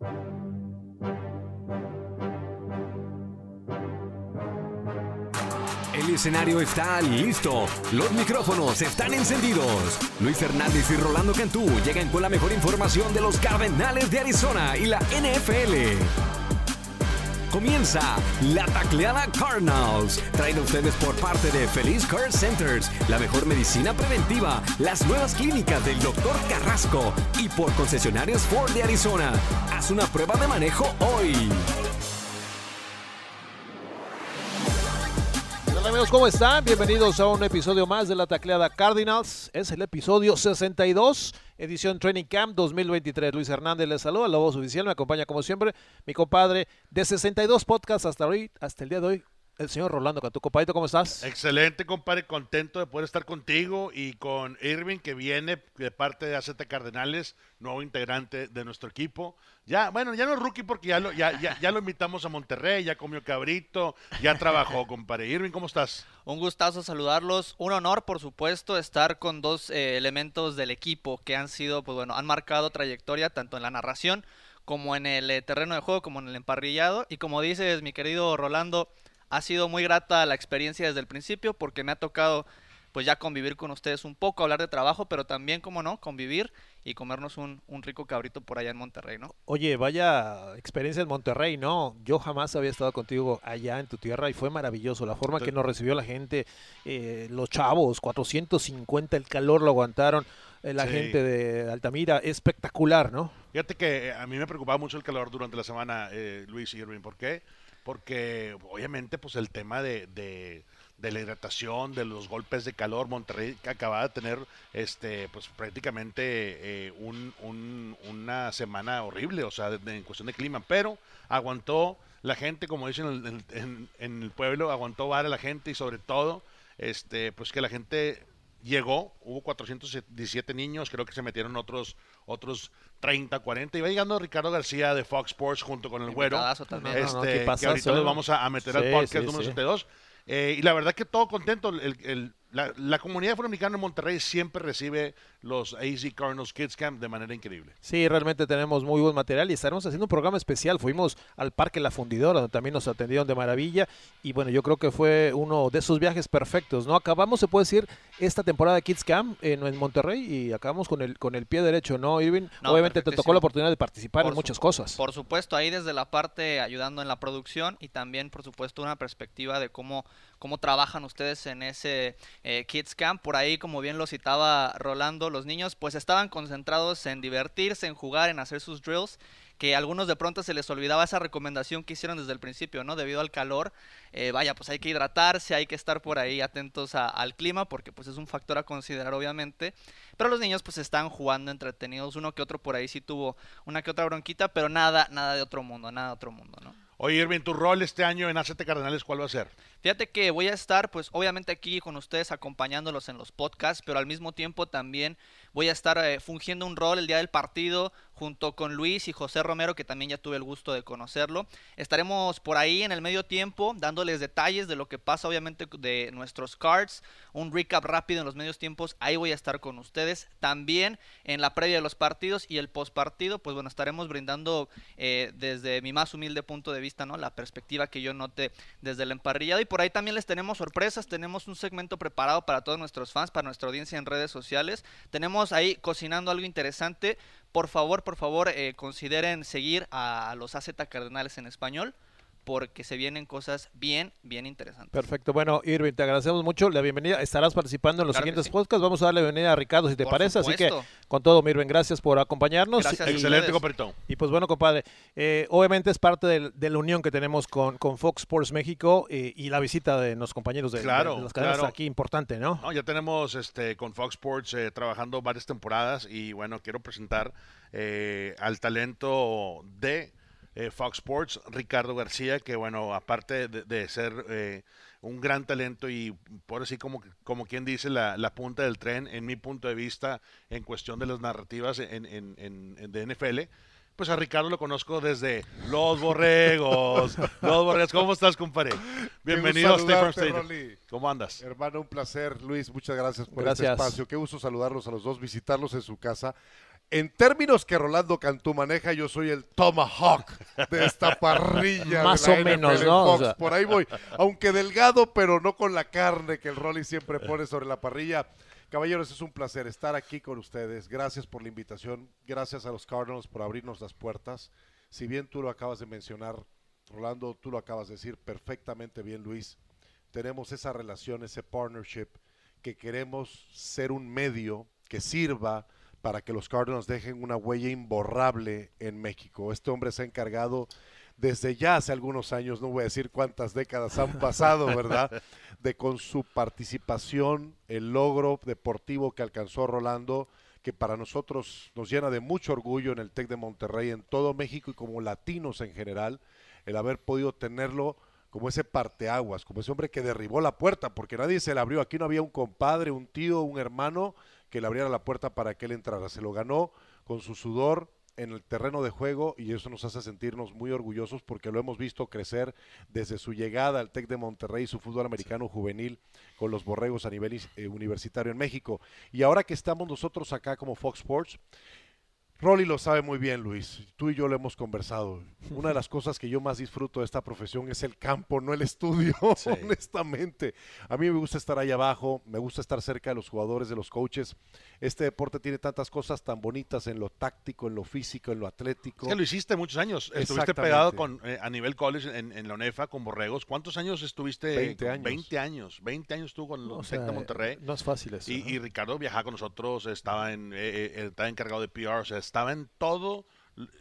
El escenario está listo. Los micrófonos están encendidos. Luis Hernández y Rolando Cantú llegan con la mejor información de los Cardenales de Arizona y la NFL. Comienza la tacleada Cardinals. Traído ustedes por parte de Feliz Care Centers, la mejor medicina preventiva, las nuevas clínicas del Dr. Carrasco y por concesionarios Ford de Arizona. Haz una prueba de manejo hoy. ¿Cómo están? Bienvenidos a un episodio más de la tacleada Cardinals. Es el episodio 62, edición Training Camp 2023. Luis Hernández les saluda, la voz oficial. Me acompaña como siempre mi compadre de 62 podcasts hasta hoy, hasta el día de hoy, el señor Rolando Cantú. Compadrito, ¿cómo estás? Excelente, compadre. Contento de poder estar contigo y con Irving, que viene de parte de AZ Cardenales, nuevo integrante de nuestro equipo. Ya, bueno, ya no es rookie porque ya lo, ya, ya, ya lo invitamos a Monterrey, ya comió cabrito, ya trabajó, compadre. Irving, ¿cómo estás? Un gustazo saludarlos. Un honor, por supuesto, estar con dos eh, elementos del equipo que han sido, pues bueno, han marcado trayectoria tanto en la narración como en el eh, terreno de juego, como en el emparrillado. Y como dices, mi querido Rolando, ha sido muy grata la experiencia desde el principio porque me ha tocado pues ya convivir con ustedes un poco, hablar de trabajo, pero también, como no, convivir y comernos un, un, rico cabrito por allá en Monterrey, ¿no? Oye, vaya experiencia en Monterrey, ¿no? Yo jamás había estado contigo allá en tu tierra y fue maravilloso la forma que nos recibió la gente, eh, los chavos, 450, el calor lo aguantaron, eh, la sí. gente de Altamira, espectacular, ¿no? Fíjate que a mí me preocupaba mucho el calor durante la semana, eh, Luis Irving, ¿por qué? Porque obviamente pues el tema de, de de la hidratación, de los golpes de calor. Monterrey acababa de tener este, pues prácticamente eh, un, un, una semana horrible, o sea, de, en cuestión de clima, pero aguantó la gente, como dicen en, en, en el pueblo, aguantó vara la gente y sobre todo, este, pues que la gente llegó, hubo 417 niños, creo que se metieron otros otros 30, 40. Iba llegando Ricardo García de Fox Sports junto con el güero. También. Este, No, no, ¿qué que ahorita los vamos a, a meter Sí, al podcast sí, número sí. 62. Eh, y la verdad que todo contento. El, el, la, la, comunidad afroamericana en Monterrey siempre recibe los AZ Cardinals Kids Camp de manera increíble. Sí, realmente tenemos muy buen material y estaremos haciendo un programa especial. Fuimos al Parque La Fundidora, donde también nos atendieron de maravilla. Y bueno, yo creo que fue uno de esos viajes perfectos, ¿no? Acabamos, se puede decir, esta temporada de Kids Camp en, en Monterrey y acabamos con el, con el pie derecho, ¿no, Irving? No, Obviamente te tocó la oportunidad de participar Por en muchas cosas. Por supuesto, ahí desde la parte ayudando en la producción y también, por supuesto, una perspectiva de cómo, cómo trabajan ustedes en ese eh, Kids Camp. Por ahí, como bien lo citaba Rolando, los niños pues estaban concentrados en divertirse, en jugar, en hacer sus drills que a algunos de pronto se les olvidaba esa recomendación que hicieron desde el principio, ¿no? Debido al calor, eh, vaya, pues hay que hidratarse, hay que estar por ahí atentos al clima, porque pues es un factor a considerar, obviamente. Pero los niños pues están jugando entretenidos, uno que otro por ahí sí tuvo una que otra bronquita, pero nada, nada de otro mundo, nada de otro mundo, ¿no? Oye, Irving, tu rol este año en ACT Cardenales, ¿cuál va a ser? Fíjate que voy a estar, pues obviamente aquí con ustedes acompañándolos en los podcasts, pero al mismo tiempo también voy a estar eh, fungiendo un rol el día del partido junto con Luis y José Romero, que también ya tuve el gusto de conocerlo. Estaremos por ahí en el medio tiempo dándoles detalles de lo que pasa, obviamente, de nuestros cards, un recap rápido en los medios tiempos. Ahí voy a estar con ustedes. También en la previa de los partidos y el post partido, pues bueno, estaremos brindando eh, desde mi más humilde punto de vista, ¿no? La perspectiva que yo note desde el emparrillado. Y por ahí también les tenemos sorpresas. Tenemos un segmento preparado para todos nuestros fans, para nuestra audiencia en redes sociales. Tenemos ahí cocinando algo interesante. Por favor, por favor, eh, consideren seguir a los AZ Cardenales en español porque se vienen cosas bien, bien interesantes. Perfecto. Bueno, Irving, te agradecemos mucho la bienvenida. Estarás participando en los Claro siguientes sí. podcasts. Vamos a darle bienvenida a Ricardo, si te Por parece. Así que, con todo, Irving, gracias por acompañarnos. Gracias Excelente, compadrito. Y pues bueno, compadre, eh, obviamente es parte de la unión que tenemos con, con Fox Sports México eh, y la visita de los compañeros de, Claro, de- de las cadenas claro. aquí, importante, ¿no? No, ya tenemos este, con Fox Sports eh, trabajando varias temporadas y bueno, quiero presentar eh, al talento de eh, Fox Sports, Ricardo García, que bueno, aparte de, de ser eh, un gran talento y por así como, como quien dice la, la punta del tren, en mi punto de vista, en cuestión de las narrativas en, en- en- en- de NFL, pues a Ricardo lo conozco desde Los Borregos. Los Borregos, ¿cómo estás, compadre? Bienvenido a Farm. Rolly. ¿Cómo andas? Hermano, un placer. Luis, muchas gracias por Gracias. este espacio. Qué gusto saludarlos a los dos, visitarlos en su casa. En términos que Rolando Cantú maneja, yo soy el Tomahawk de esta parrilla. Más de la o menos, NFL ¿no? O Fox. sea. Por ahí voy. Aunque delgado, pero no con la carne que el Rolly siempre pone sobre la parrilla. Caballeros, es un placer estar aquí con ustedes. Gracias por la invitación. Gracias a los Cardinals por abrirnos las puertas. Si bien tú lo acabas de mencionar, Rolando, tú lo acabas de decir perfectamente bien, Luis. Tenemos esa relación, ese partnership, que queremos ser un medio que sirva para que los Cardinals dejen una huella imborrable en México. Este hombre se ha encargado desde ya hace algunos años, no voy a decir cuántas décadas han pasado, ¿verdad? De con su participación, el logro deportivo que alcanzó Rolando, que para nosotros nos llena de mucho orgullo en el TEC de Monterrey, en todo México y como latinos en general, el haber podido tenerlo como ese parteaguas, como ese hombre que derribó la puerta, porque nadie se la abrió. Aquí no había un compadre, un tío, un hermano que le abriera la puerta para que él entrara. Se lo ganó con su sudor en el terreno de juego y eso nos hace sentirnos muy orgullosos porque lo hemos visto crecer desde su llegada al TEC de Monterrey, su fútbol americano juvenil con los borregos a nivel eh, universitario en México. Y ahora que estamos nosotros acá como Fox Sports, Rolly lo sabe muy bien, Luis. Tú y yo lo hemos conversado. Una de las cosas que yo más disfruto de esta profesión es el campo, no el estudio, Sí. honestamente. A mí me gusta estar ahí abajo, me gusta estar cerca de los jugadores, de los coaches. Este deporte tiene tantas cosas tan bonitas en lo táctico, en lo físico, en lo atlético. Es que lo hiciste muchos años. Estuviste pegado con, eh, a nivel college en, en la UNEFA con Borregos. ¿Cuántos años estuviste? 20 con- años. 20 años. 20 años estuvo con los sea, de Monterrey. No es fácil eso. Y, ¿no? y Ricardo viajaba con nosotros, estaba, en, eh, eh, estaba encargado de PR, o sea, estaba en todo.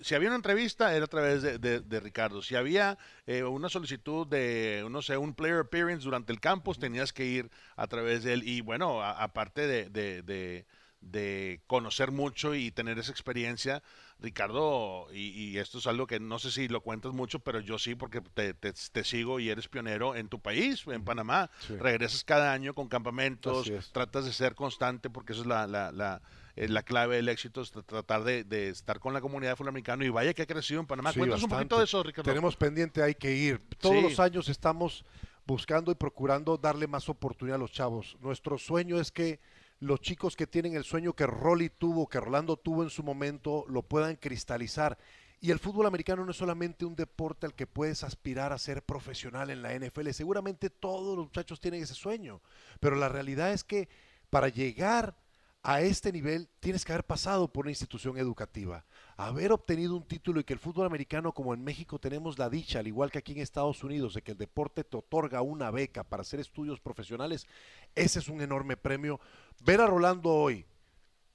Si había una entrevista, era a través de, de- de Ricardo. Si había eh, una solicitud de, no sé, un player appearance durante el campus, tenías que ir a través de él. Y bueno, aparte de, de- de- conocer mucho y tener esa experiencia, Ricardo, y, y esto es algo que no sé si lo cuentas mucho, pero yo sí, porque te, te- te sigo y eres pionero en tu país, en Panamá. Sí. Regresas cada año con campamentos, tratas de ser constante porque eso es la, la, la, eh, la clave del éxito, es tra- tratar de, de estar con la comunidad fútbol americano y vaya que ha crecido en Panamá. Sí, Cuéntanos un poquito de eso, Ricardo. Tenemos pendiente, hay que ir. Todos Sí. los años estamos buscando y procurando darle más oportunidad a los chavos. Nuestro sueño es que los chicos que tienen el sueño que Rolly tuvo, que Rolando tuvo en su momento, lo puedan cristalizar. Y el fútbol americano no es solamente un deporte al que puedes aspirar a ser profesional en la NFL. Seguramente todos los muchachos tienen ese sueño. Pero la realidad es que para llegar a este nivel tienes que haber pasado por una institución educativa, haber obtenido un título y que el fútbol americano, como en México tenemos la dicha, al igual que aquí en Estados Unidos, de que el deporte te otorga una beca para hacer estudios profesionales, ese es un enorme premio. Ver a Rolando hoy,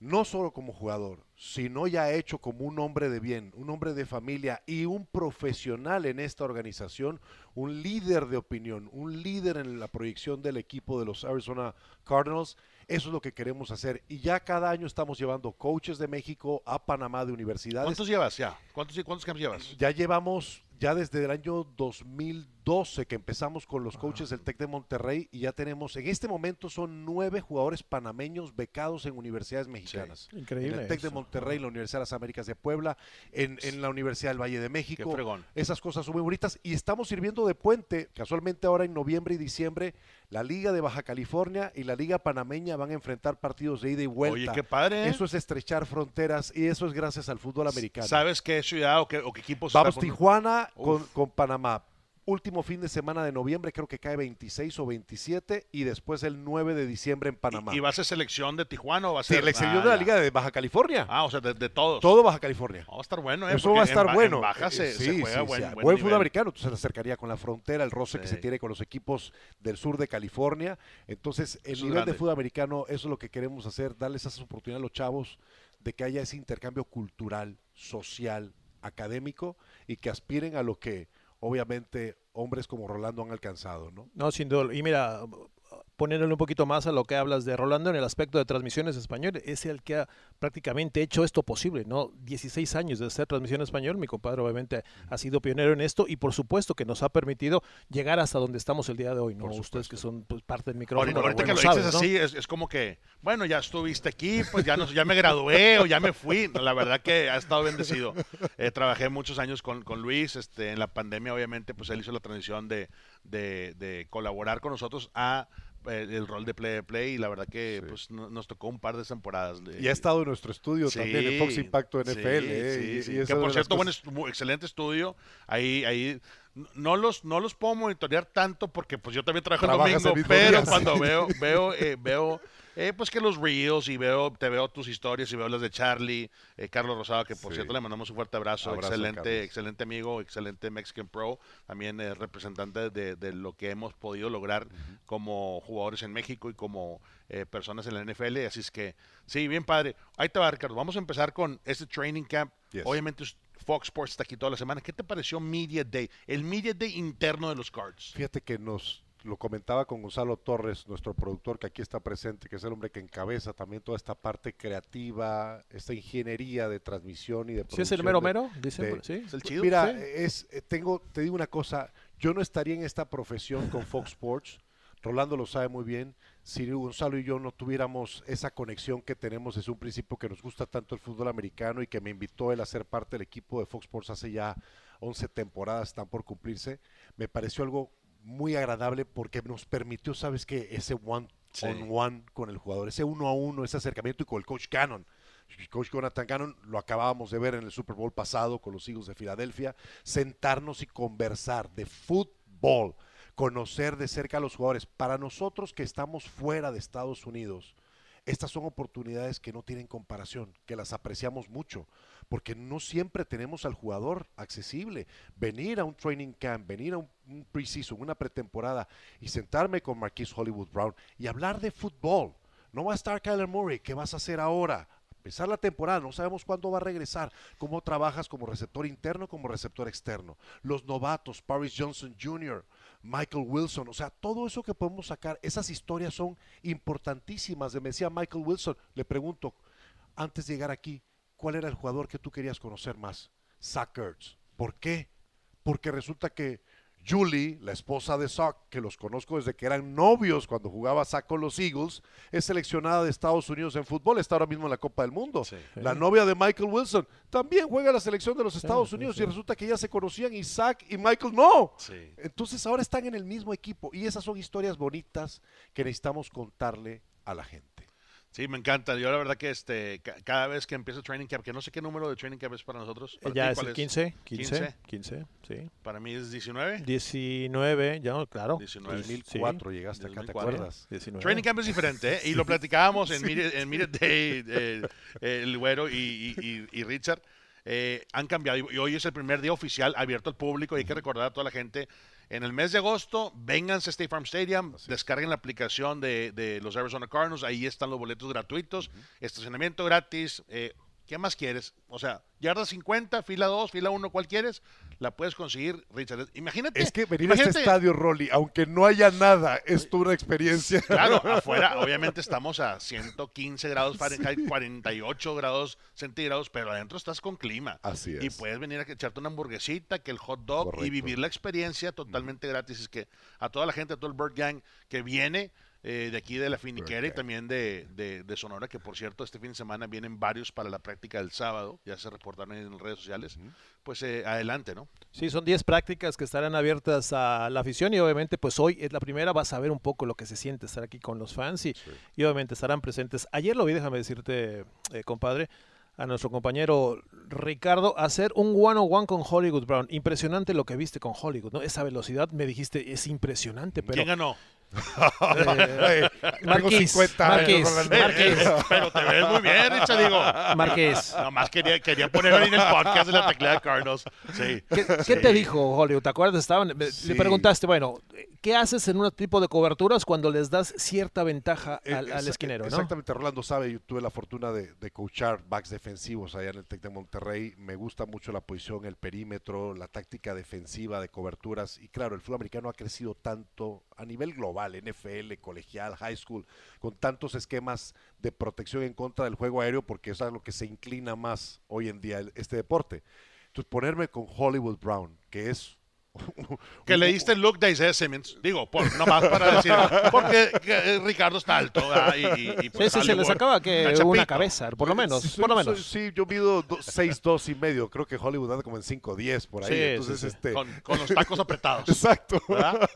no solo como jugador, sino ya hecho como un hombre de bien, un hombre de familia y un profesional en esta organización, un líder de opinión, un líder en la proyección del equipo de los Arizona Cardinals. Eso es lo que queremos hacer. Y ya cada año estamos llevando coaches de México a Panamá de universidades. ¿Cuántos llevas ya? ¿Cuántos, cuántos camps llevas? Ya llevamos, ya desde el año 2012 que empezamos con los coaches del TEC de Monterrey y ya tenemos, en este momento son nueve jugadores panameños becados en universidades mexicanas. Increíble En el TEC de. Monterrey, la Universidad de las Américas de Puebla, en, en la Universidad del Valle de Qué México. fregón. Esas cosas son muy bonitas y estamos sirviendo de puente. Casualmente ahora en noviembre y diciembre, la Liga de Baja California y la Liga Panameña van a enfrentar partidos de ida y vuelta. Oye, qué padre. ¿eh? Eso es estrechar fronteras y eso es gracias al fútbol americano. ¿Sabes qué ciudad o qué, o qué equipos está Vamos con- Con, Panamá. Último fin de semana de noviembre, creo que cae 26 o 27 y después el 9 de diciembre en Panamá. ¿Y, y va a ser selección de Tijuana o va a ser la Ah, de la ya. Liga de Baja California. Ah, o sea, de, de todos. Todo Baja California. Va a estar bueno, ¿eh? Eso Porque va a estar en bueno. Baja se, sí, se juega sí, buen, sí. buen Buen fútbol americano, entonces se acercaría con la frontera, el roce que se tiene con los equipos del sur de California. Entonces, el Eso nivel de fútbol americano, eso es lo que queremos hacer, darles esas oportunidades a los chavos de que haya ese intercambio cultural, social, académico y que aspiren a lo que obviamente hombres como Rolando han alcanzado, ¿no? No, sin duda. Y mira, poniéndole un poquito más a lo que hablas de Rolando en el aspecto de transmisiones español, es el que ha prácticamente hecho esto posible, ¿no? 16 años de hacer transmisión en español, mi compadre obviamente ha sido pionero en esto y por supuesto que nos ha permitido llegar hasta donde estamos el día de hoy, ¿no? Ustedes que son pues, parte del micrófono. Ahorita, ahorita que lo bueno, dices sabes, ¿no? así, es, es como que, bueno, ya estuviste aquí, pues ya, no, ya me gradué o ya me fui. La verdad que ha estado bendecido. Eh, trabajé muchos años con, con Luis, este, en la pandemia obviamente, pues él hizo la transición de, de, de colaborar con nosotros a el, el rol de play play y la verdad que pues no- nos tocó un par de temporadas. de- Y ha estado en nuestro estudio también en Fox Impacto sí, NFL. eh, sí, y- sí. y esa que por de cierto, buen estu- excelente estudio. Ahí, ahí no los, no los puedo monitorear tanto porque pues yo también trabajo el Trabajas el domingo, pero día, cuando sí. veo, veo, eh, veo eh, pues que los reels y veo, te veo tus historias y veo las de Charlie, eh, Carlos Rosado, que por Sí. cierto le mandamos un fuerte abrazo, Abrazo, excelente, Carlos. excelente amigo, excelente Mexican Pro, también eh, representante de, de lo que hemos podido lograr como jugadores en México y como eh, personas en la NFL, así es que sí, bien padre. Ahí te va, Ricardo, vamos a empezar con este training camp. Yes. Obviamente Fox Sports está aquí toda la semana. ¿Qué te pareció Media Day? El Media Day interno de los Cards. Fíjate que nos lo comentaba con Gonzalo Torres, nuestro productor que aquí está presente, que es el hombre que encabeza también toda esta parte creativa, esta ingeniería de transmisión y de ¿Sí es el producción mero de- mero? Dicen, de- ¿sí? Es el chido. Mira, Sí. es eh, tengo te digo una cosa, yo no estaría en esta profesión con Fox Sports. Rolando lo sabe muy bien. Si Gonzalo y yo no tuviéramos esa conexión que tenemos desde un principio que nos gusta tanto el fútbol americano y que me invitó él a ser parte del equipo de Fox Sports hace ya 11 temporadas, están por cumplirse, me pareció algo muy agradable porque nos permitió, ¿sabes qué? Ese one Sí. on one con el jugador, ese uno a uno, ese acercamiento y con el coach Cannon. Coach Jonathan Cannon lo acabábamos de ver en el Super Bowl pasado con los Eagles de Filadelfia, sentarnos y conversar de fútbol, conocer de cerca a los jugadores. Para nosotros que estamos fuera de Estados Unidos, estas son oportunidades que no tienen comparación, que las apreciamos mucho, porque no siempre tenemos al jugador accesible. Venir a un training camp, venir a un, un preseason, una pretemporada y sentarme con Marquise Hollywood Brown y hablar de fútbol. No va a estar Kyler Murray, ¿qué vas a hacer ahora? Empezar la temporada, no sabemos cuándo va a regresar, cómo trabajas como receptor interno, como receptor externo. Los novatos, Paris Johnson Jr., Michael Wilson, o sea, todo eso que podemos sacar, esas historias son importantísimas. Me decía Michael Wilson, le pregunto, antes de llegar aquí, ¿cuál era el jugador que tú querías conocer más? Zach Ertz. ¿Por qué? Porque resulta que Julie, la esposa de Zach, que los conozco desde que eran novios cuando jugaba Zach con los Eagles, es seleccionada de Estados Unidos en fútbol, está ahora mismo en la Copa del Mundo. Sí. La novia de Michael Wilson también juega en la selección de los Estados sí, Unidos sí. y resulta que ya se conocían y Zach y Michael no. Entonces ahora están en el mismo equipo y esas son historias bonitas que necesitamos contarle a la gente. Sí, me encanta. Yo la verdad que este ca- cada vez que empieza Training Camp, que no sé qué número de Training Camp es para nosotros. ¿Para Ya ti es el 15, 15, 15, sí. Para mí es 19. 19, ya, claro. 19. 2004 llegaste acá, ¿te 2004. acuerdas? 19. Training Camp es diferente, ¿eh? Y lo platicábamos en Media, en Media Day, eh, eh, el güero y, y- y- y Richard. eh, han cambiado y hoy es el primer día oficial abierto al público y hay que recordar a toda la gente. En el mes de agosto, vénganse a State Farm Stadium, descarguen la aplicación de, de los Arizona Cardinals, ahí están los boletos gratuitos, estacionamiento gratis. eh, ¿Qué más quieres? O sea, yarda 50, fila 2, fila 1, ¿cuál quieres? La puedes conseguir, Richard. Imagínate. Es que venir a este estadio, Rolly, aunque no haya nada, es toda una experiencia. Claro, afuera obviamente estamos a 115 grados Fahrenheit, 48 grados centígrados, pero adentro estás con clima. Así Y es. puedes venir a echarte una hamburguesita, que el hot dog Correcto. y vivir la experiencia totalmente gratis. Es que a toda la gente, a todo el Bird Gang que viene eh, de aquí de la Finiquera y también de, de- de Sonora, que por cierto este fin de semana vienen varios para la práctica del sábado, ya se reportaron en las redes sociales, pues eh, adelante, ¿no? Sí, son 10 prácticas que estarán abiertas a la afición y obviamente pues hoy es la primera, vas a ver un poco lo que se siente estar aquí con los fans y, y obviamente estarán presentes. Ayer lo vi, déjame decirte, eh, compadre, a nuestro compañero Ricardo hacer un one-on-one con Hollywood Brown. Impresionante lo que viste con Hollywood, ¿no? Esa velocidad, me dijiste, es impresionante, pero... ¿Quién ganó? Eh, Tengo Marquís, 50 años, Marquís, Rolando. Marquís, Pero te ves muy bien, Richard, digo. Marqués. Nomás quería, quería ponerlo ahí en el podcast de la tecla de. Sí. ¿Qué, qué te dijo Hollywood? ¿Te acuerdas? Estaban, Sí. Le preguntaste, bueno, ¿qué haces en un tipo de coberturas cuando les das cierta ventaja Eh, al, esquinero? ¿no? Exactamente, Rolando sabe, yo tuve la fortuna de, de coachar backs defensivos allá en el Tec de Monterrey. Me gusta mucho la posición, el perímetro, la táctica defensiva de coberturas. Y claro, el fútbol americano ha crecido tanto a nivel global, NFL, colegial, high school, con tantos esquemas de protección en contra del juego aéreo, porque eso es a lo que se inclina más hoy en día este deporte. Entonces, ponerme con Hollywood Brown, que es Que le diste el look de Isaiah Simmons. Digo, por, nomás para decir. Porque que, eh, Ricardo está alto. ¿verdad? Y, y- y, Sí, pues, sí, se le sacaba que una chapito. cabeza, por lo menos, Sí, por lo menos. sí, yo mido do- 6'2 y medio. Creo que Hollywood anda como en 5'10 por ahí. Sí, Entonces, sí, sí. este. Con, con los tacos apretados. Exacto. ¿verdad?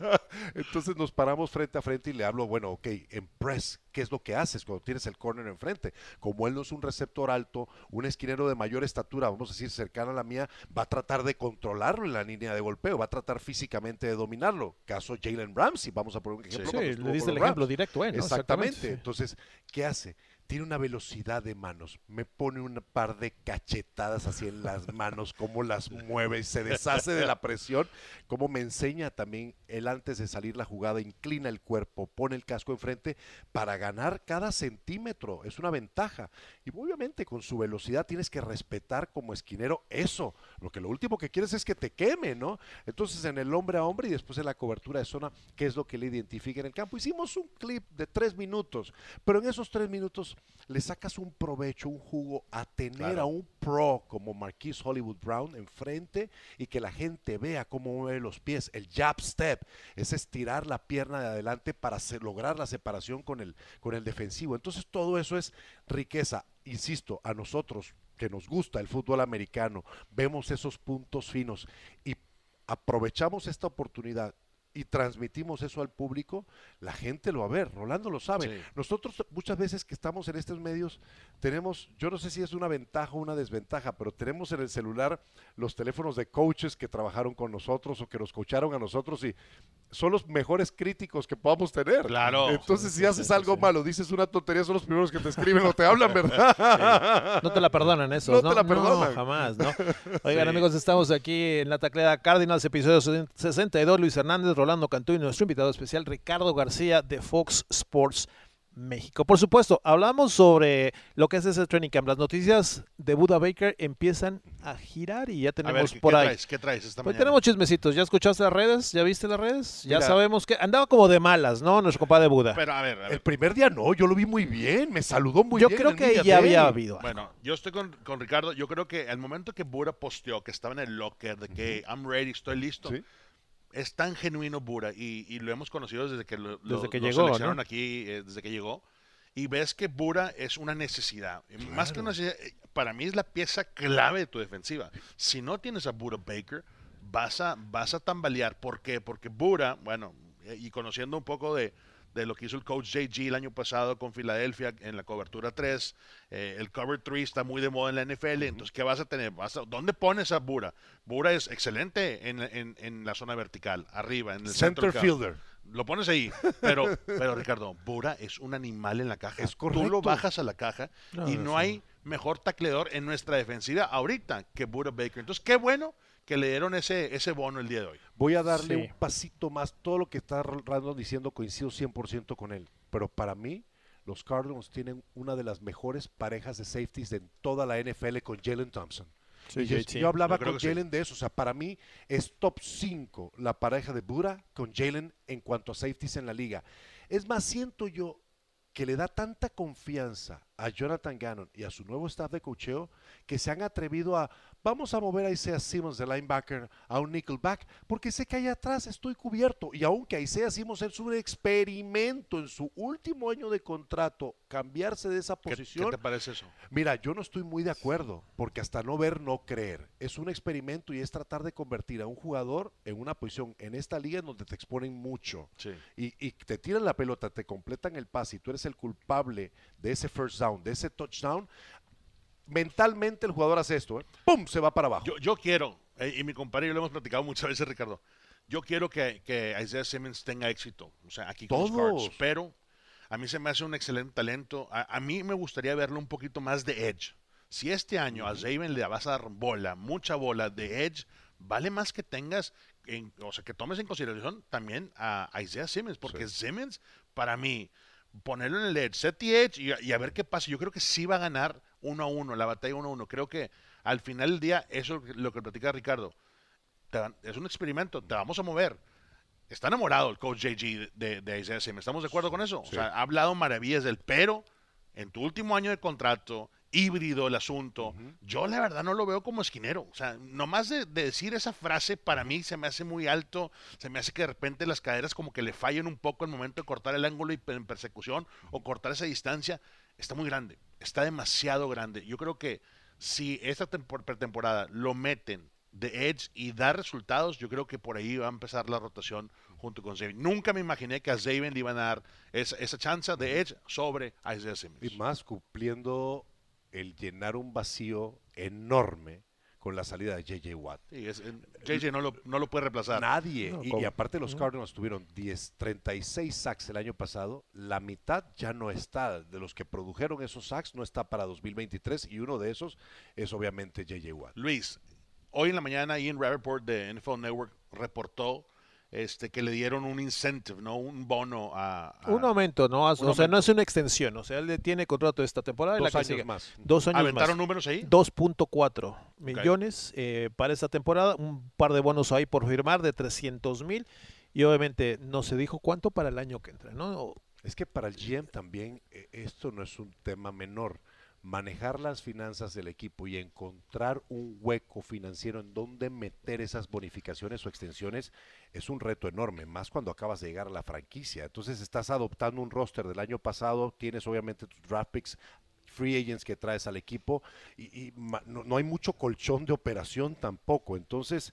Entonces nos paramos frente a frente y le hablo, bueno, ok, en press, ¿qué es lo que haces cuando tienes el corner enfrente? Como él no es un receptor alto, un esquinero de mayor estatura, vamos a decir, cercana a la mía, va a tratar de controlarlo en la línea de golpeo, va a tratar físicamente de dominarlo. Caso Jalen Ramsey, vamos a poner un ejemplo. Sí, cuando le el ejemplo directo, ¿eh? ¿no? Exactamente. sí. Entonces, ¿qué hace? Tiene una velocidad de manos. Me pone un par de cachetadas así en las manos, cómo las mueve y se deshace de la presión. Cómo me enseña también él antes de salir la jugada, inclina el cuerpo, pone el casco enfrente para ganar cada centímetro. Es una ventaja. Y obviamente con su velocidad tienes que respetar como esquinero eso. Lo que lo último que quieres es que te queme, ¿no? Entonces en el hombre a hombre y después en la cobertura de zona, ¿qué es lo que le identifica en el campo? Hicimos un clip de tres minutos, pero en esos tres minutos le sacas un provecho, un jugo a tener Claro. a un pro como Marquise Hollywood Brown enfrente y que la gente vea cómo mueve los pies. El jab step es estirar la pierna de adelante para hacer- lograr la separación con el, con el defensivo. Entonces todo eso es riqueza. Insisto, a nosotros que nos gusta el fútbol americano, vemos esos puntos finos y aprovechamos esta oportunidad y transmitimos eso al público, la gente lo va a ver, Rolando lo sabe. Sí. Nosotros muchas veces que estamos en estos medios tenemos, yo no sé si es una ventaja o una desventaja, pero tenemos en el celular los teléfonos de coaches que trabajaron con nosotros o que nos coacharon a nosotros y son los mejores críticos que podamos tener. Claro. Entonces, Sí, si sí, haces sí, algo sí. malo, dices una tontería, son los primeros que te escriben o te hablan, ¿verdad? No te la perdonan eso, No ¿no? te la perdonan. jamás, ¿no? Oigan, Sí. amigos, estamos aquí en la tacleada Cardinals, episodio 62. Luis Hernández, Rolando Cantú y nuestro invitado especial, Ricardo García de Fox Sports México. Por supuesto, hablamos sobre lo que es ese training camp. Las noticias de Buda Baker empiezan a girar y ya A ver, tenemos ¿qué, por qué ahí. traes? ¿Qué traes esta Pues mañana? tenemos chismecitos. ¿Ya escuchaste las redes? ¿Ya viste las redes? Ya Mira. sabemos que andaba como de malas, ¿no? Nuestro compadre Buda. Pero a ver, a ver. El primer día no, yo lo vi muy bien, me saludó muy Yo bien. creo en que ya había habido. algo. Bueno, yo estoy con, con Ricardo. Yo creo que al momento que Bura posteó que estaba en el locker, de que I'm ready, estoy listo, Sí. Es tan genuino Bura y, y lo hemos conocido desde que lo, lo- Desde que lo llegó, seleccionaron ¿no? aquí, eh, desde que llegó. Y ves que Bura es una necesidad. Más que una necesidad, eh, para mí es la pieza clave de tu defensiva. Si no tienes a Bura Baker, vas a, vas a tambalear. ¿Por qué? Porque Bura, bueno, eh, y conociendo un poco de, de lo que hizo el coach JG el año pasado con Filadelfia en la cobertura 3, eh, el cover 3 está muy de moda en la NFL, entonces ¿qué vas a tener? Vas a- ¿Dónde pones a Bura? Bura es excelente en, en- en la zona vertical, arriba, en el Center centro. fielder. Lo pones ahí, pero, pero Ricardo, Bura es un animal en la caja. Es Tú lo correcto. bajas a la caja No, y no, sí. hay mejor tacleador en nuestra defensiva ahorita que Bura Baker. Entonces, qué bueno que le dieron ese, ese bono el día de hoy. Voy a darle Sí. un pasito más. Todo lo que está Randall diciendo coincido 100% con él. Pero para mí, los Cardinals tienen una de las mejores parejas de safeties de toda la NFL con Jalen Thompson. Sí, Y yo, hablaba Yo con sí. Jalen de eso. O sea, para mí es top 5 la pareja de Buda con Jalen en cuanto a safeties en la liga. Es más, siento yo que le da tanta confianza a Jonathan Gannon y a su nuevo staff de cocheo que se han atrevido a vamos a mover a Isaiah Simmons de linebacker a un nickelback porque sé que ahí atrás estoy cubierto y aunque Isaiah Simmons es un experimento en su último año de contrato cambiarse de esa ¿Qué, posición qué te parece eso? Mira, yo no estoy muy de acuerdo, porque hasta no ver, no creer. Es un experimento y es tratar de convertir a un jugador en una posición en esta liga en donde te exponen mucho. Sí. Y, y te tiran la pelota, te completan el pase y tú eres el culpable de ese first down, de ese touchdown. Mentalmente el jugador hace esto, ¿eh? ¡pum! Se va para abajo. Yo, yo quiero, eh, y mi compadre y yo lo hemos platicado muchas veces, Ricardo. Yo quiero que, que Isaiah Simmons tenga éxito, o sea, aquí con los Todos. Cards, pero a mí se me hace un excelente talento. A, a mí me gustaría verle un poquito más de edge. Si este año a Zaven le vas a dar bola, mucha bola de edge, vale más que tengas, en- o sea, que tomes en consideración también a, a Isaiah Simmons, porque Simmons, para mí, ponerlo en el edge, set the edge y, a- y a ver qué pasa. Yo creo que sí va a ganar uno a uno, la batalla uno a uno. Creo que al final del día, eso es lo que platica Ricardo, te es un experimento, te vamos a mover. Está enamorado el coach JG de, de Isaiah. ¿Estamos de acuerdo con eso? O sea, ha hablado maravillas del pero en tu último año de contrato híbrido el asunto. Yo la verdad no lo veo como esquinero. O sea, nomás de, de, decir esa frase para mí se me hace muy alto, se me hace que de repente las caderas como que le fallen un poco el momento de cortar el ángulo y en persecución o cortar esa distancia. Está muy grande, está demasiado grande. Yo creo que si esta pretemporada lo meten de Edge y da resultados, yo creo que por ahí va a empezar la rotación junto con Zaven. Nunca me imaginé que a Zaven le iban a dar esa, esa chance de Edge sobre Isaiah Simmons. Y más cumpliendo el llenar un vacío enorme con la salida de JJ Watt. Sí, es, JJ no lo, no lo, puede reemplazar. Nadie. No, y, y, aparte los Cardinals tuvieron 10, 36 sacks el año pasado. La mitad ya no está. De los que produjeron esos sacks no está para 2023 y uno de esos es obviamente JJ Watt. Luis, hoy en la mañana Ian Rappaport de NFL Network reportó este, que le dieron un incentive, ¿no? Un bono a... a un aumento, ¿no? O sea, no es una extensión. O sea, él tiene contrato esta temporada Dos y la que años sigue. más. Dos años ¿Aventaron más. números ahí? 2.4 millones eh, para esta temporada. Un par de bonos ahí por firmar de 300 mil. Y obviamente no se dijo cuánto para el año que entra, ¿no? Es que para el GM también eh, esto no es un tema menor manejar las finanzas del equipo y encontrar un hueco financiero en donde meter esas bonificaciones o extensiones es un reto enorme, más cuando acabas de llegar a la franquicia. Entonces estás adoptando un roster del año pasado, tienes obviamente tus draft picks, free agents que traes al equipo y, no, no, hay mucho colchón de operación tampoco. Entonces.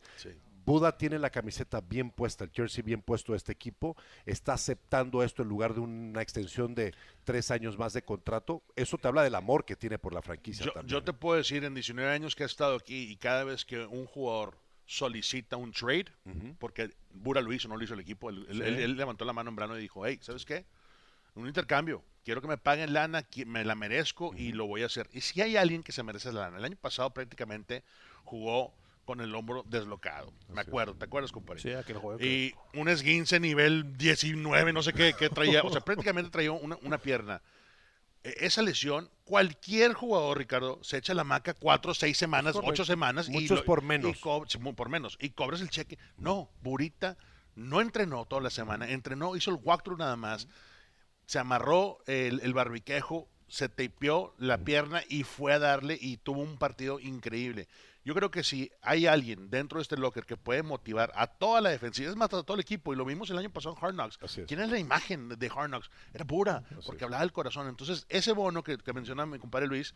Buda tiene la camiseta bien puesta, el jersey bien puesto de este equipo, está aceptando esto en lugar de una extensión de tres años más de contrato. Eso te habla del amor que tiene por la franquicia. Yo, también. yo te puedo decir, en 19 años que he estado aquí y cada vez que un jugador solicita un trade, uh -huh. porque Bura lo hizo, no lo hizo el equipo, él, sí. él, él, levantó la mano en verano y dijo, hey, ¿sabes qué? Un intercambio, quiero que me paguen lana, me la merezco uh -huh. y lo voy a hacer. Y si hay alguien que se merece la lana, el año pasado prácticamente jugó con el hombro deslocado. Me acuerdo, ¿te acuerdas, compadre? Sí, aquí lo juego. Y un esguince nivel 19, no sé qué, qué traía. o sea, prácticamente traía una, una, pierna. Esa lesión, cualquier jugador, Ricardo, se echa la maca cuatro, seis semanas, ocho semanas. Muchos y lo, por menos. Y por menos. Y cobras el cheque. No, Burita no entrenó toda la semana. Entrenó, hizo el walkthrough nada más. Se amarró el, el barbiquejo, se tapeó la pierna y fue a darle y tuvo un partido increíble. Yo creo que si hay alguien dentro de este locker que puede motivar a toda la defensiva, es más, a todo el equipo, y lo vimos el año pasado en Hard Knocks. ¿Quién es la imagen de Hard Knocks? Era pura, Así porque es. hablaba del corazón. Entonces, ese bono que, que menciona mi compadre Luis,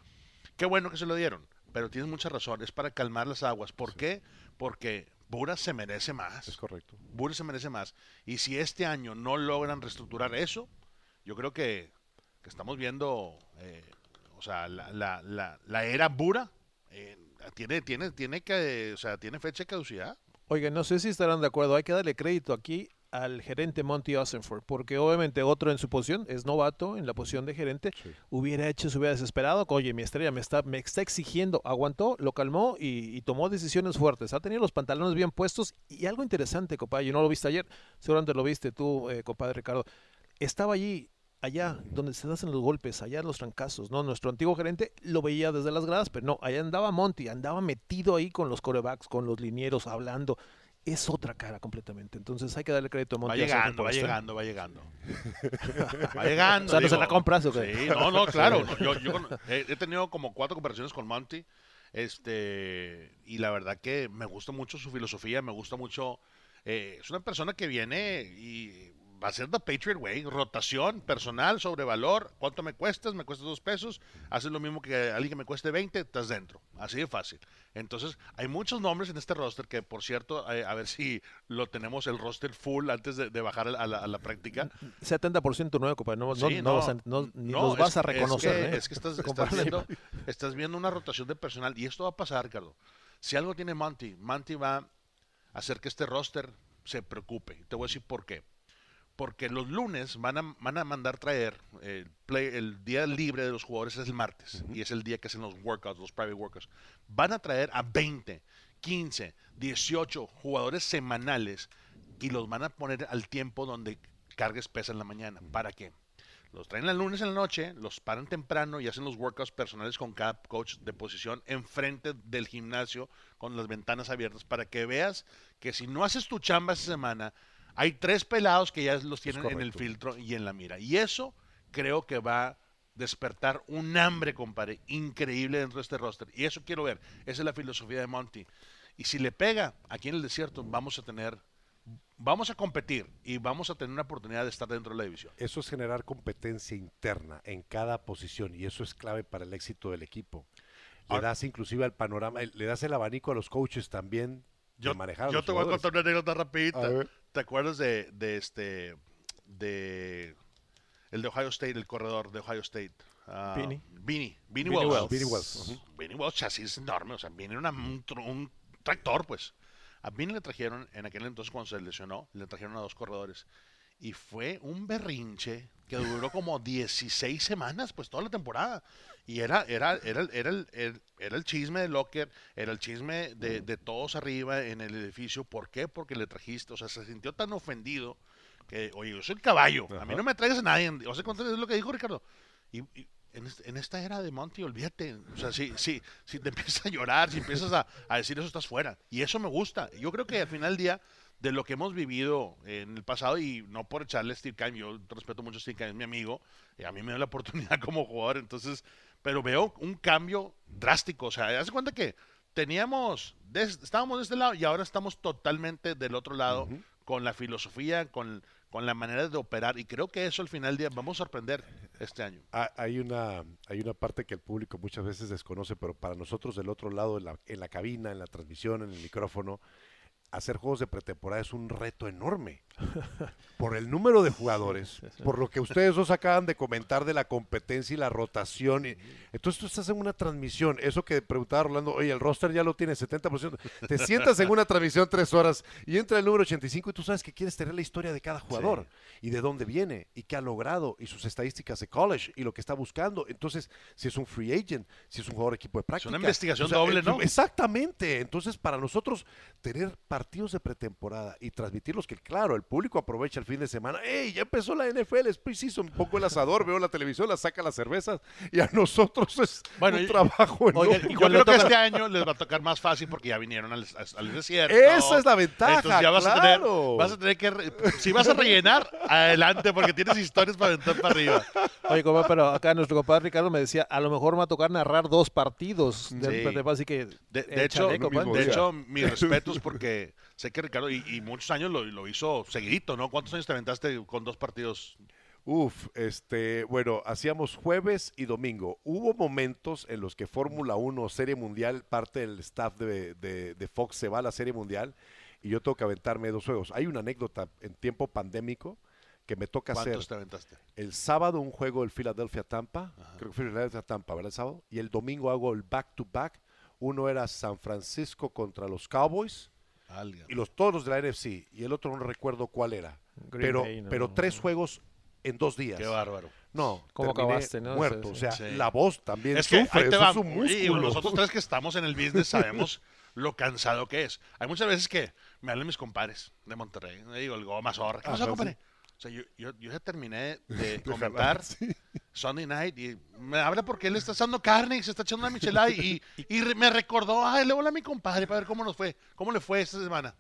qué bueno que se lo dieron, pero tienes mucha razón, es para calmar las aguas. ¿Por Sí. qué? Porque Bura se merece más. Es correcto. Bura se merece más. Y si este año no logran reestructurar eso, yo creo que, que estamos viendo, eh, o sea, la, la, la, la era Bura eh, tiene, tiene, tiene que, o sea, tiene fecha de caducidad. Oigan, no sé si estarán de acuerdo, hay que darle crédito aquí al gerente Monty Osenford, porque obviamente otro en su posición es novato en la posición de gerente, Sí. hubiera hecho, se hubiera desesperado, oye, mi estrella me está, me está exigiendo, aguantó, lo calmó y, y tomó decisiones fuertes, ha tenido los pantalones bien puestos y algo interesante, compadre, yo no lo viste ayer, seguramente lo viste tú, eh, compadre Ricardo, estaba allí allá donde se hacen los golpes, allá los trancazos, ¿no? Nuestro antiguo gerente lo veía desde las gradas, pero no, allá andaba Monty, andaba metido ahí con los corebacks, con los linieros, hablando. Es otra cara completamente. Entonces hay que darle crédito a Va Monty. Osenford llegando, va llegando, va llegando. va llegando. O sea, ¿no se la compras o qué? Sí, no, no, claro. no, yo yo con- he, he tenido como cuatro conversaciones con Monty. Este, y la verdad que me gusta mucho su filosofía, me gusta mucho. eh, es una persona que viene y va a ser The Patriot Way, rotación, personal, sobre valor. ¿Cuánto me cuestas? Me cuesta dos pesos. Haces lo mismo que alguien que me cueste 20, estás dentro. Así de fácil. Entonces, hay muchos nombres en este roster que, por cierto, eh, a ver si lo tenemos el roster full antes de, de bajar a la, a la práctica. 70% nuevo, compadre. No, Sí, no vas a- no- ni los vas es- a reconocer. Es que, ¿eh? es que estás, viendo, estás viendo una rotación de personal y esto va a pasar, Ricardo. Si algo tiene Monty, Monty va a hacer que este roster se preocupe. Te voy a decir por qué. Porque los lunes van a, van a mandar traer el, play, el día libre de los jugadores es el martes y es el día que hacen los workouts, los private workouts. Van a traer a 20, 15, 18 jugadores semanales y los van a poner al tiempo donde cargues pesa en la mañana. ¿Para qué? Los traen el lunes en la noche, los paran temprano y hacen los workouts personales con cada coach de posición enfrente del gimnasio con las ventanas abiertas para que veas que si no haces tu chamba esa semana, hay tres pelados que ya los tienen en el filtro y en la mira. Y eso creo que va a despertar un hambre, compadre, increíble dentro de este roster. Y eso quiero ver. Esa es la filosofía de Monty. Y si le pega aquí en el desierto, vamos a tener, vamos a competir y vamos a tener una oportunidad de estar dentro de la división. Eso es generar competencia interna en cada posición y eso es clave para el éxito del equipo. Le Ahora- das inclusive al panorama, le das el abanico a los coaches también Yo, de manejar yo te voy a contar una anécdota rapidita. ¿Te acuerdas de, de este, de el de Ohio State, el corredor de Ohio State? Ah. Beanie Beanie Wells. Wells. Beanie Wells. Beanie Wells, chasis enorme, o sea, viene una- un, un tractor, pues. A Beanie le trajeron, en aquel entonces cuando se lesionó, le trajeron a dos corredores. Y fue un berrinche que duró como 16 semanas, pues toda la temporada. Y era, era, era, el- era, el, el- era el chisme de Locker, era el chisme de, de todos arriba en el edificio. ¿Por qué? Porque le trajiste, o sea, se sintió tan ofendido que, oye, yo soy el caballo, a mí Ajá. no me traigas a nadie. O sea, ¿cuánto es lo que dijo Ricardo? Y, y en, en esta era de Monty, olvídate. O sea, si, si, si te empiezas a llorar, si empiezas a, a decir eso, estás fuera. Y eso me gusta. Yo creo que al final del día, de lo que hemos vivido en el pasado, y no por echarle a Steve Keim, yo respeto mucho a Steve Keim, es mi amigo, y a mí me dio la oportunidad como jugador, entonces, pero veo un cambio drástico. O sea, hace cuenta que teníamos, des- estábamos de este lado y ahora estamos totalmente del otro lado con la filosofía, con, con la manera de operar, y creo que eso al final del día vamos a sorprender este año. Ah, Hay una, hay una parte que el público muchas veces desconoce, pero para nosotros del otro lado, en la, en la cabina, en la transmisión, en el micrófono, hacer juegos de pretemporada es un reto enorme. Por el número de jugadores, por lo que ustedes dos acaban de comentar de la competencia y la rotación. y- entonces tú estás en una transmisión, eso que preguntaba Rolando, oye, el roster ya lo tiene 70%. Te sientas en una transmisión tres horas y entra el número 85 y tú sabes que quieres tener la historia de cada jugador y de dónde viene y qué ha logrado y sus estadísticas de college y lo que está buscando. Entonces, si es un free agent, si es un jugador de equipo de práctica. investigación doble, eh, ¿no? Exactamente. Entonces, para nosotros, tener partidos de pretemporada y transmitirlos, que claro, el público aprovecha el fin de semana. ¡Ey! Ya empezó la NFL, es preciso. Un poco el asador, veo la televisión, la saca las cervezas y a nosotros es Bueno, un y- trabajo enorme. y Yo creo que este año les va a tocar más fácil porque ya vinieron al, al desierto. Esa es la ventaja, Entonces ya vas a claro. tener, vas a tener que, re- si vas a rellenar, adelante porque tienes historias para aventar para arriba. Oye, compa, pero acá nuestro compadre Ricardo me decía, a lo mejor me va a tocar narrar dos partidos del Sí. pretemporada, así que De, de hecho, de hecho, mis respetos porque sé que Ricardo y, y muchos años lo, lo hizo seguidito, ¿no? ¿Cuántos años te aventaste con dos partidos? Uf, este, bueno, hacíamos jueves y domingo. Hubo momentos en los que Fórmula 1, Serie Mundial, parte del staff de, de- de Fox se va a la Serie Mundial y yo tengo que aventarme dos juegos. Hay una anécdota en tiempo pandémico que me toca hacer ¿Cuántos te aventaste? el sábado un juego del Philadelphia Tampa, creo que Philadelphia Tampa, ¿verdad? El sábado, y el domingo hago el back to back. Uno era San Francisco contra los Cowboys Y los todos los de la NFC y el otro no recuerdo cuál era. Green pero Bay, no, pero no, tres no. juegos en dos días. Qué bárbaro. No, ¿Cómo terminé acabaste, no? muerto. Sí, O sea, sí. la voz también Es que sufre, ahí te eso va. es un Y músculo. nosotros tres que estamos en el business sabemos lo cansado que es. Hay muchas veces que me hablan mis compadres de Monterrey. Digo, el Goma Zorra. ¿Qué pasó, Ajá, compadre? O sea, yo, yo, yo ya terminé de comentar. Sunday Night y me habla porque él está echando carne y se está echando una michelada y, y me recordó, ay, le hola a mi compadre para ver cómo nos fue, cómo le fue esta semana.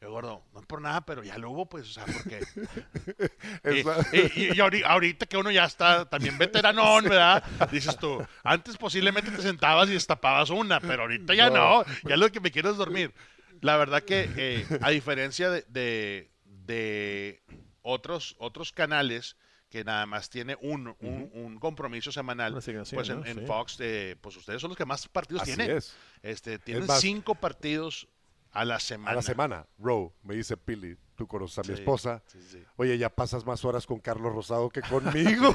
Yo, gordo, no es por nada, pero ya lo hubo, pues, o sea, porque... Y, la- y- y ahori- ahorita que uno ya está también veteranón, ¿verdad? Dices tú, antes posiblemente te sentabas y destapabas una, pero ahorita ya no, ya lo que me quiero es dormir. La verdad que, eh, a diferencia de, de- de otros, otros canales que nada más tiene un, un, un compromiso semanal, pues en, ¿no? en Sí. Fox, eh, pues ustedes son los que más partidos Así tienen. es. Este, tienen más- cinco partidos a la semana. A la semana, Row, me dice Pili, tú conoces a mi Sí, esposa. sí, sí. Oye, ya pasas más horas con Carlos Rosado que conmigo.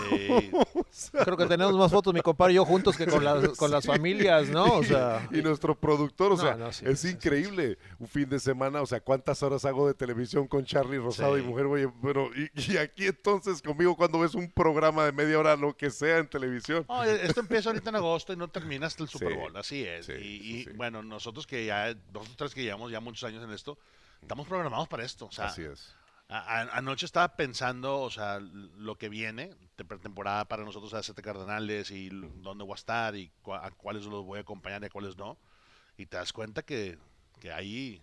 Sí. Creo que tenemos más fotos, mi compadre y yo juntos que con las, con las familias, ¿no? O sea, y nuestro productor, o No, sea, no, sí, es sí, sí, increíble. Un fin de semana, o sea, ¿cuántas horas hago de televisión con Charlie Rosado Sí. y mujer? Oye, pero y, y aquí entonces conmigo cuando ves un programa de media hora, lo que sea en televisión. No, e- esto empieza ahorita en agosto y no termina hasta el Super Sí, Bowl, así es. sí, y y, bueno, nosotros que ya, nosotros tres que llevamos ya muchos años en esto, estamos programados para esto. O sea, Así es. a- a- anoche estaba pensando, o sea, lo que viene de pretemporada para nosotros a Sete Cardenales y dónde voy a estar y a cuáles los voy a acompañar y a cuáles no. Y te das cuenta que, que hay,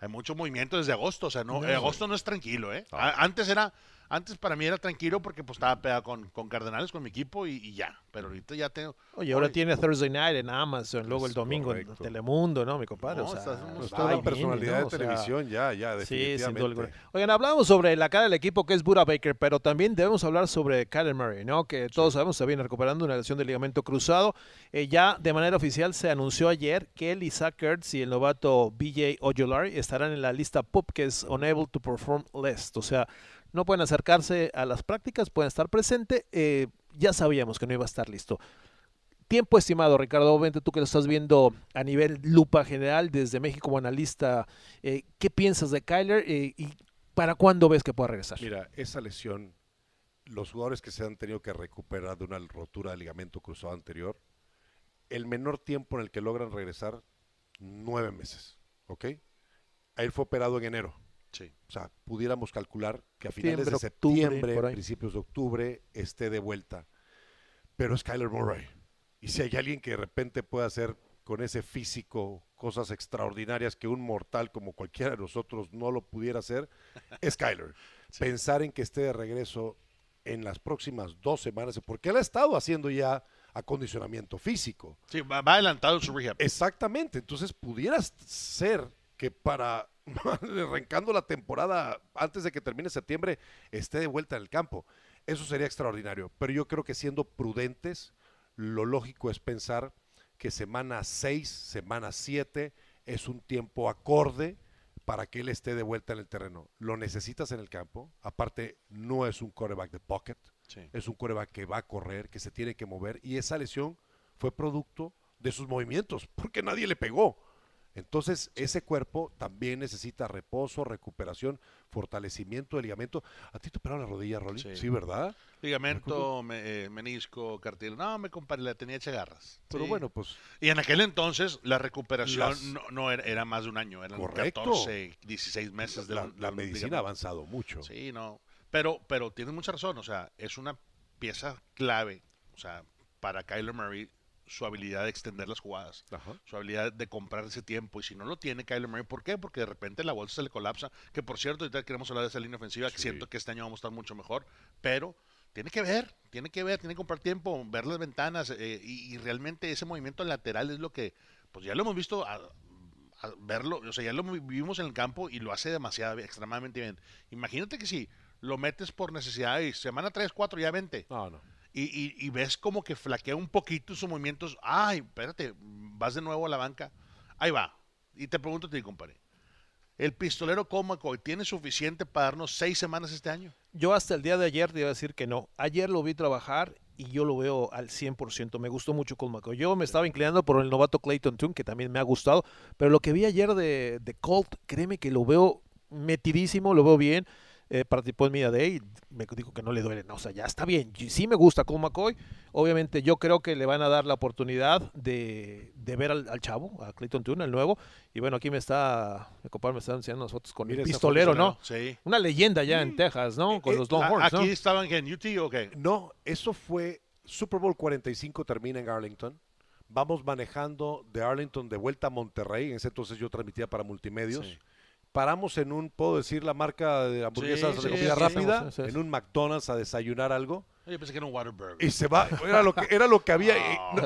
hay mucho movimiento desde agosto. O sea, no, eh, agosto no es tranquilo, ¿eh? A- antes era, Antes para mí era tranquilo porque pues estaba pegado con, con Cardenales, con mi equipo y, y ya. Pero ahorita ya tengo. Oye, ahora tiene Thursday Night en Amazon, luego el domingo en. Telemundo, ¿no, mi compadre? No, o sea, estás- Pues una personalidad ¿no? de O sea, televisión, ya, ya, Sí, sin definitivamente. duda alguna. Oigan, hablamos sobre la cara del equipo que es Buda Baker, pero también debemos hablar sobre Kyler Murray, ¿no? Que todos sabemos se viene recuperando una lesión de ligamento cruzado. Eh, ya de manera oficial se anunció ayer que el Isaac Ertz y el novato BJ Ojolari estarán en la lista PUP, que es Unable to Perform List. O sea, no pueden acercarse a las prácticas, pueden estar presente. eh, ya sabíamos que no iba a estar listo. Tiempo estimado, Ricardo, obviamente tú que lo estás viendo a nivel lupa general desde México como analista, eh, ¿qué piensas de Kyler eh, y para cuándo ves que pueda regresar? Mira, esa lesión, los jugadores que se han tenido que recuperar de una rotura de ligamento cruzado anterior, el menor tiempo en el que logran regresar, nueve meses, ¿ok? Él fue operado en enero. Sí. O sea, pudiéramos calcular que a finales de Septiembre, octubre, principios de octubre, esté de vuelta. Pero es Kyler Murray. Y si hay alguien que de repente puede hacer con ese físico cosas extraordinarias que un mortal como cualquiera de nosotros no lo pudiera hacer, es Kyler. Pensar en que esté de regreso en las próximas dos semanas, porque él ha estado haciendo ya acondicionamiento físico. Sí, va, va adelantado en su rehab. Exactamente, entonces pudiera ser que para arrancando la temporada antes de que termine septiembre esté de vuelta en el campo. Eso sería extraordinario, pero yo creo que siendo prudentes, lo lógico es pensar que semana 6, semana 7 es un tiempo acorde para que él esté de vuelta en el terreno. Lo necesitas en el campo, aparte no es un quarterback de pocket, Sí. es un quarterback que va a correr, que se tiene que mover y esa lesión fue producto de sus movimientos, porque nadie le pegó. Entonces, ese cuerpo también necesita reposo, recuperación, fortalecimiento de ligamento. ¿A ti te operaron la rodilla, Rolly? Sí. Sí, ¿verdad? Ligamento, me- eh, menisco, cartílago. No, me compadre, la tenía hecha garras. Pero Sí. bueno, pues Y en aquel entonces la recuperación Las- no, no era, era más de un año, eran Correcto. 14, 16 meses de la, la medicina ha avanzado mucho. Sí, no. Pero, pero tienes mucha razón, o sea, es una pieza clave, o sea, para Kyler Murray, su habilidad de extender las jugadas, Ajá. su habilidad de comprar ese tiempo. Y si no lo tiene Kyler Murray, ¿por qué? Porque de repente la bolsa se le colapsa. Que por cierto, ahorita queremos hablar de esa línea ofensiva, que siento que este año vamos a estar mucho mejor, pero tiene que ver, tiene que ver, tiene que comprar tiempo, ver las ventanas eh, y, y realmente ese movimiento lateral es lo que, pues ya lo hemos visto a, a verlo, o sea, ya lo vivimos en el campo y lo hace demasiado, extremadamente bien. Imagínate que si lo metes por necesidad y semana 3, 4 ya vente No, no. Y, ves como que flaquea un poquito sus movimientos. Ay, espérate, vas de nuevo a la banca. Ahí va. Y te pregunto ti, compadre. ¿El pistolero Colt McCoy tiene suficiente para darnos seis semanas este año? Yo hasta el día de ayer te iba a decir que no. Ayer lo vi trabajar y yo lo veo al 100%. Me gustó mucho Colt McCoy. Yo me estaba inclinando por el novato Clayton Tune, que también me ha gustado. Pero lo que vi ayer de, de Colt, créeme que lo veo metidísimo, lo veo bien. Eh, participó en Media Day y me dijo que no le duele. No, o sea, ya está bien. Y Sí me gusta Colt McCoy. Obviamente yo creo que le van a dar la oportunidad de, de ver al, al chavo, a Clayton Tune, el nuevo. Y bueno, aquí me está, mi compadre me está enseñando unas fotos con Mira el pistolero, ¿no? Sí. Una leyenda ya en Texas, ¿no? Con eh, los Longhorns, ¿no? ¿Aquí estaban en UT o qué? No, eso fue Super Bowl 45 termina en Arlington. Vamos manejando de Arlington de vuelta a Monterrey. En ese entonces yo transmitía para multimedios. Sí. Paramos en un, puedo decir, la marca de hamburguesas Sí, de sí, comida sí, rápida, sí, sí, sí. en un McDonald's a desayunar algo. Yo pensé que era un Waterburger. Y se va, era lo que, era lo que había.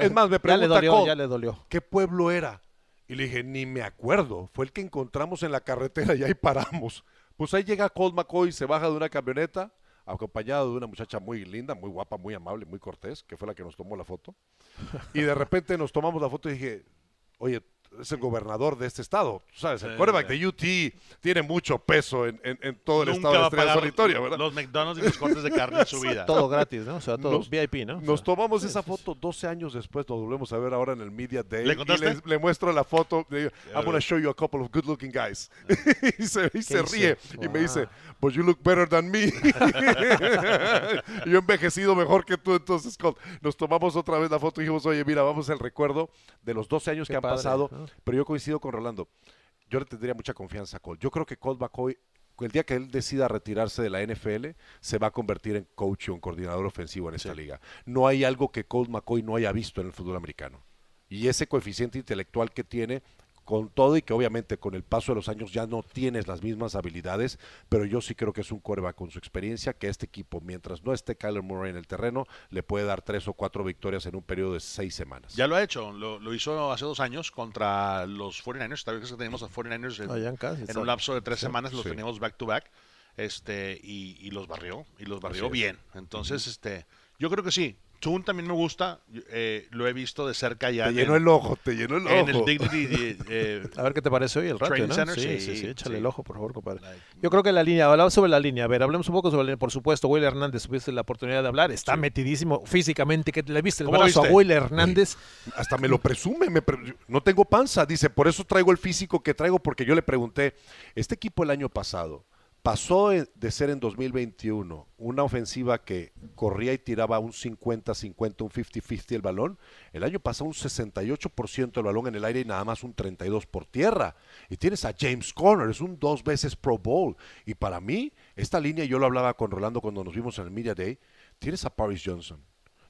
es más, me Ya le pregunta dolió, Cole, ya le dolió. ¿qué pueblo era? Y le dije, ni me acuerdo. Fue el que encontramos en la carretera y ahí paramos. Pues ahí llega Colt McCoy, se baja de una camioneta, acompañado de una muchacha muy linda, muy guapa, muy amable, muy cortés, que fue la que nos tomó la foto. Y de repente nos tomamos la foto y dije, oye, es el gobernador de este estado. Tú sabes, el Sí, quarterback sí. de UT tiene mucho peso en, en- en todo el Nunca estado de va a Estrella Solitaria, ¿verdad? los McDonald's y los cortes de carne en su vida. Todo gratis, ¿no? O sea, todo Nos- VIP, ¿no? O Nos tomamos esa foto 12 años después, nos volvemos a ver ahora en el Media Day. ¿Le y contaste? le, le muestro la foto, le digo, I'm veo. gonna show you a couple of good looking guys. y se, y se ríe y me dice, but you look better than me. yo he envejecido mejor que tú, entonces Colt. Nos tomamos otra vez la foto y dijimos, oye, mira, vamos al recuerdo de los 12 años Qué que han padre, pasado. Pero yo coincido con Rolando. Yo le tendría mucha confianza a Colt. Yo creo que Colt McCoy, el día que él decida retirarse de la NFL, se va a convertir en coach o en coordinador ofensivo en esta liga. No hay algo que Colt McCoy no haya visto en el fútbol americano. Y ese coeficiente intelectual que tiene, con todo y que obviamente con el paso de los años ya no tienes las mismas habilidades, pero yo sí creo que es un coreback con su experiencia, que este equipo, mientras no esté Kyler Murray en el terreno, le puede dar tres o cuatro victorias en un periodo de seis semanas. Ya lo ha hecho, lo, lo hizo hace dos años contra los 49ers, tal vez que teníamos a 49ers en, casi, un lapso de tres Sí, semanas, los sí. teníamos back to back, este, y, y los barrió, y los barrió bien. Entonces, este, yo creo que sí. Tune también me gusta, eh, lo he visto de cerca ya Te en, llenó el ojo, te llenó el en el ojo. Dignity eh, A ver qué te parece hoy el ¿no? Center, sí, sí, sí, sí, échale sí. el ojo, por favor, compadre. Yo creo que la línea, hablamos sobre la línea. A ver, hablemos un poco sobre la línea. Por supuesto, Will Hernández, tuviste la oportunidad de hablar. Está metidísimo físicamente. que ¿Le viste el ¿Cómo brazo viste? a Will Hernández? Hasta me lo presume, me pre- no tengo panza, dice, por eso traigo el físico que traigo, porque yo le pregunté, este equipo el año pasado pasó de ser en 2021 una ofensiva que corría y tiraba un 50-50, un 50-50 el balón, el año pasado un 68% del balón en el aire y nada más un 32% por tierra. Y tienes a James Conner, es un dos veces Pro Bowl. Y para mí, esta línea, yo lo hablaba con Rolando cuando nos vimos en el Media Day, tienes a Paris Johnson,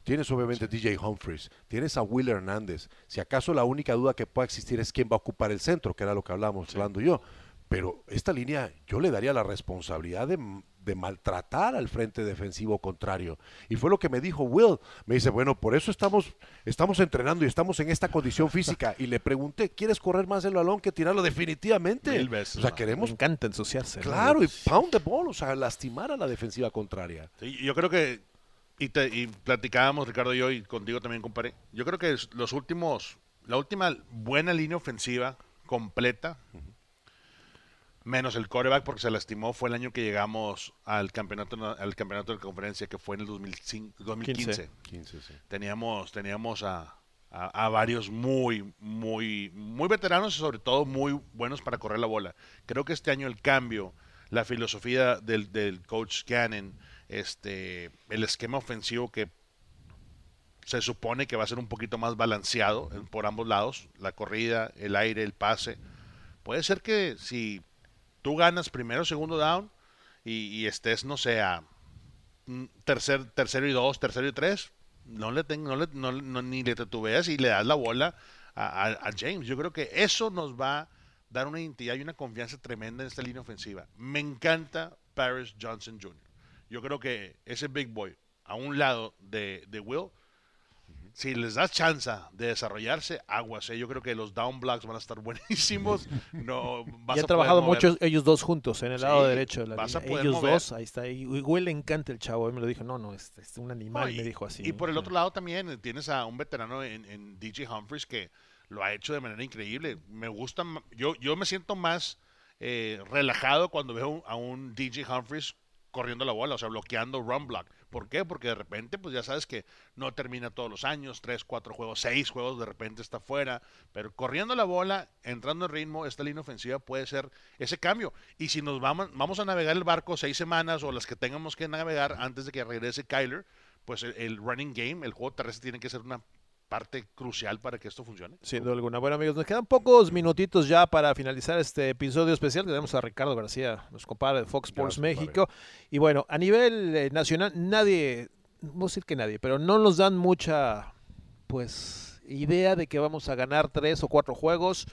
Tienes obviamente DJ Humphries, tienes a Will Hernández. Si acaso la única duda que pueda existir es quién va a ocupar el centro, que era lo que hablábamos hablando y yo. Pero esta línea yo le daría la responsabilidad de, de maltratar al frente defensivo contrario. Y fue lo que me dijo Will. Me dice, bueno, por eso estamos, estamos entrenando y estamos en esta condición física. Y le pregunté, ¿quieres correr más el balón que tirarlo? Definitivamente. Mil veces, o sea, ¿no? Me queremos, encanta ensuciarse. ¿no? claro, y pound the ball, o sea, lastimar a la defensiva contraria. Sí, yo creo que, y, te- y platicábamos Ricardo y yo, y contigo también comparé, yo creo que los últimos, la última buena línea ofensiva completa, menos el coreback porque se lastimó, fue el año que llegamos al campeonato, na- al campeonato de conferencia, que fue en el 2005, 2015. 15, sí. Teníamos, teníamos a, a- a varios muy, muy, muy veteranos y sobre todo muy buenos para correr la bola. Creo que este año el cambio, la filosofía del, del coach Gannon, este, el esquema ofensivo que se supone que va a ser un poquito más balanceado en- por ambos lados, la corrida, el aire, el pase. Puede ser que si tú ganas primero, segundo down y, estés, no sé, a mm, tercer, tercero y dos, tercero y tres, no le ten- no le- no- no- ni le titubeas y le das la bola a, a- a James. Yo creo que eso nos va a dar una identidad y una confianza tremenda en esta línea ofensiva. Me encanta Paris Johnson Jr. Yo creo que ese big boy a un lado de, de Will, si les das chance de desarrollarse, aguas. ¿eh? Yo creo que los down blocks van a estar buenísimos. No, vas Y han trabajado mover- mucho ellos dos juntos en el lado derecho de la vas a poder Ellos mover. dos, ahí está. Y Will le encanta el chavo. Él me lo dijo, no, no, es, es un animal, No, y, me dijo así. y por el otro lado también eh, tienes a un veterano en, en DJ Humphries que lo ha hecho de manera increíble. Me gusta, yo, yo me siento más eh, relajado cuando veo a un DJ Humphries corriendo la bola, o sea, bloqueando run block. ¿Por qué? Porque de repente, pues ya sabes que no termina todos los años, tres, cuatro juegos, seis juegos, de repente está fuera. Pero corriendo la bola, entrando en ritmo, esta línea ofensiva puede ser ese cambio. Y si nos vamos, vamos a navegar el barco seis semanas o las que tengamos que navegar antes de que regrese Kyler, pues el, el running game, el juego terrestre tiene que ser una parte crucial para que esto funcione. Sin duda alguna. Bueno, amigos, nos quedan pocos minutitos ya para finalizar este episodio especial. Tenemos a Ricardo García, nos compadre de Fox Sports Gracias, México. Y bueno, a nivel eh, nacional, nadie, no voy a decir que nadie, pero no nos dan mucha, pues, idea de que vamos a ganar tres o cuatro juegos.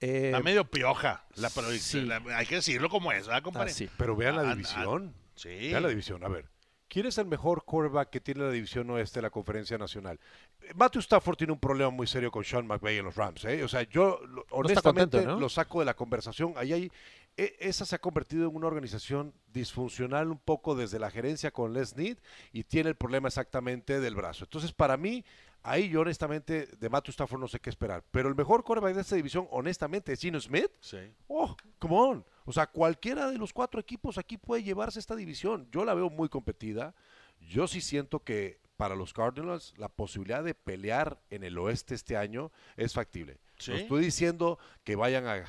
Eh, Está medio pioja la sí. predicción. la- hay que decirlo como es, ¿verdad, compadre? así. Pero vean la división. Sí. Vean la división. A ver, ¿quién es el mejor quarterback que tiene la división oeste de la conferencia nacional? Matthew Stafford tiene un problema muy serio con Sean McVay en los Rams. ¿eh? O sea, yo lo- honestamente contento, ¿no? lo saco de la conversación. Ahí hay, e- esa se ha convertido en una organización disfuncional un poco desde la gerencia con Les Snead y tiene el problema exactamente del brazo. Entonces, para mí, ahí yo honestamente de Matthew Stafford no sé qué esperar. Pero el mejor quarterback de esta división, honestamente, es Gino Smith. Sí. Oh, come on. O sea, cualquiera de los cuatro equipos aquí puede llevarse esta división. Yo la veo muy competida. Yo sí siento que para los Cardinals la posibilidad de pelear en el oeste este año es factible. Sí. No estoy diciendo que vayan a,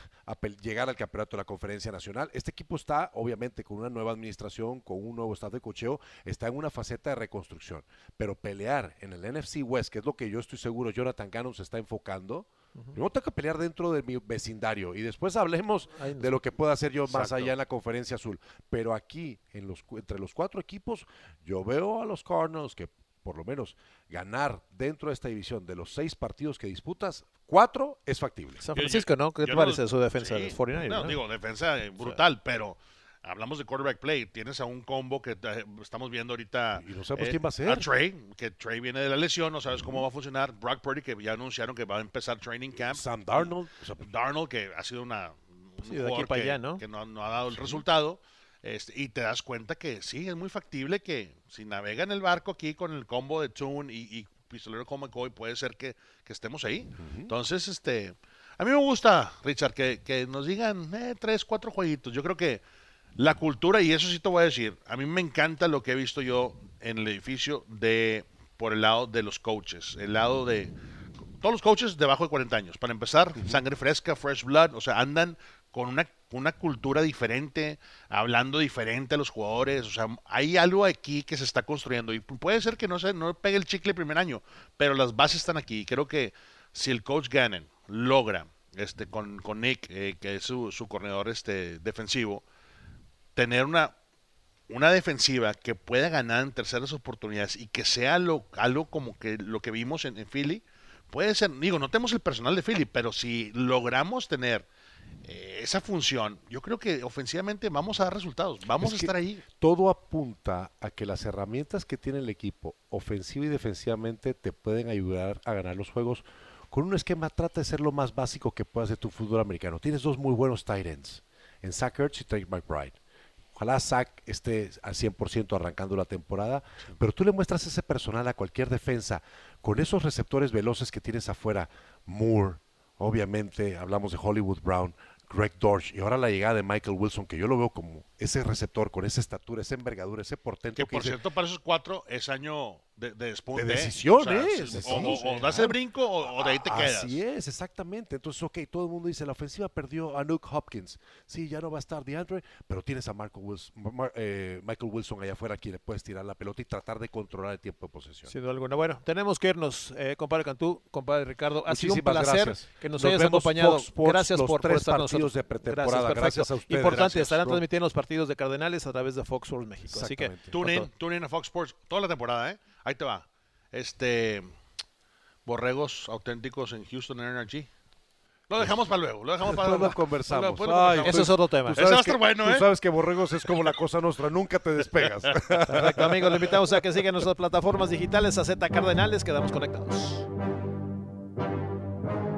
llegar al campeonato de la conferencia nacional. Este equipo está, obviamente, con una nueva administración, con un nuevo staff de cocheo, está en una faceta de reconstrucción. Pero pelear en el NFC West, que es lo que yo estoy seguro Jonathan Gannon se está enfocando, primero tengo que pelear dentro de mi vecindario y después hablemos de lo que pueda hacer yo más allá en la conferencia azul. Pero aquí, en los, cu- entre los cuatro equipos, yo veo a los Cardinals que por lo menos ganar dentro de esta división de los seis partidos que disputas, cuatro es factible. San Francisco, yo- ¿no? ¿Qué te no- parece su defensa sí, de los 49ers? No, no? digo, defensa eh, brutal, pero hablamos de quarterback play. Tienes a un combo que eh, estamos viendo ahorita. Y no sabemos eh, quién va a ser. A Trey, que Trey viene de la lesión, no sabes cómo va a funcionar. Brock Purdy, que ya anunciaron que va a empezar training camp. Sam Darnold, o sea, Darnold, que ha sido una, un Sí, de aquí jugador para que, allá, ¿no? que no, no ha dado el resultado. Este, y te das cuenta que sí, es muy factible que si navega en el barco aquí con el combo de Tune y, y pistolero como McCoy, puede ser que, que estemos ahí. Entonces, este, a mí me gusta, Richard, que, que nos digan eh, tres, cuatro jueguitos. Yo creo que la cultura, y eso sí te voy a decir, a mí me encanta lo que he visto yo en el edificio de por el lado de los coaches, el lado de todos los coaches debajo de 40 años. Para empezar, sangre fresca, fresh blood, o sea, andan con una, una cultura diferente, hablando diferente a los jugadores, o sea, hay algo aquí que se está construyendo y puede ser que no se no pegue el chicle el primer año, pero las bases están aquí. Y creo que si el coach Gannon logra este con, con Nick, eh, que es su, su corredor este, defensivo, tener una una defensiva que pueda ganar en terceras oportunidades y que sea lo, algo como que lo que vimos en, en Philly, puede ser, digo, no tenemos el personal de Philly, pero si logramos tener eh, esa función, yo creo que ofensivamente vamos a dar resultados, vamos Es a estar ahí. todo apunta a que las herramientas que tiene el equipo, ofensiva y defensivamente, te pueden ayudar a ganar los juegos. Con un esquema trata de ser lo más básico que puedas de tu fútbol americano. Tienes dos muy buenos tight ends, en Zach Ertz y Trey McBride. Ojalá Zach esté al 100% arrancando la temporada, pero tú le muestras ese personal a cualquier defensa con esos receptores veloces que tienes afuera. Moore, obviamente, hablamos de Hollywood Brown, Greg Dortch y ahora la llegada de Michael Wilson, que yo lo veo como ese receptor con esa estatura, esa envergadura, ese portento Que por dice, cierto, para esos cuatro es año de, de. De ¿eh? decisión, O das el brinco o, o de ahí te quedas. Así es, exactamente. Entonces, ok, todo el mundo dice, la ofensiva perdió a Nuke Hopkins. Sí, ya no va a estar DeAndre, pero tienes a Marco Wilson, Mar- eh, Michael Wilson allá afuera a quien le puedes tirar la pelota y tratar de controlar el tiempo de posesión. Sin duda alguna. Bueno, tenemos que irnos, eh, compadre Cantú, compadre Ricardo. Ha sido un Muchísimas placer gracias. que nos, Nos hayas acompañado. Sports, gracias por, por tres estar con partidos de pretemporada. perfecto. Gracias a ustedes. Importante, Gracias, estarán bro. transmitiendo los partidos de Cardenales a través de Fox Sports México. Así que. Tune in, tune in a Fox Sports toda la temporada, ¿eh? Ahí te va. Este. Borregos auténticos en Houston Energy. Lo dejamos para luego, lo dejamos para Después luego. lo conversamos. Ay, conversamos. Eso es otro tema. Tú a sabes estar que- bueno, tú ¿eh? sabes que Borregos es como la cosa nuestra, nunca te despegas. Perfecto, amigos. Le invitamos a que sigan nuestras plataformas digitales a Z Cardenales. Quedamos conectados.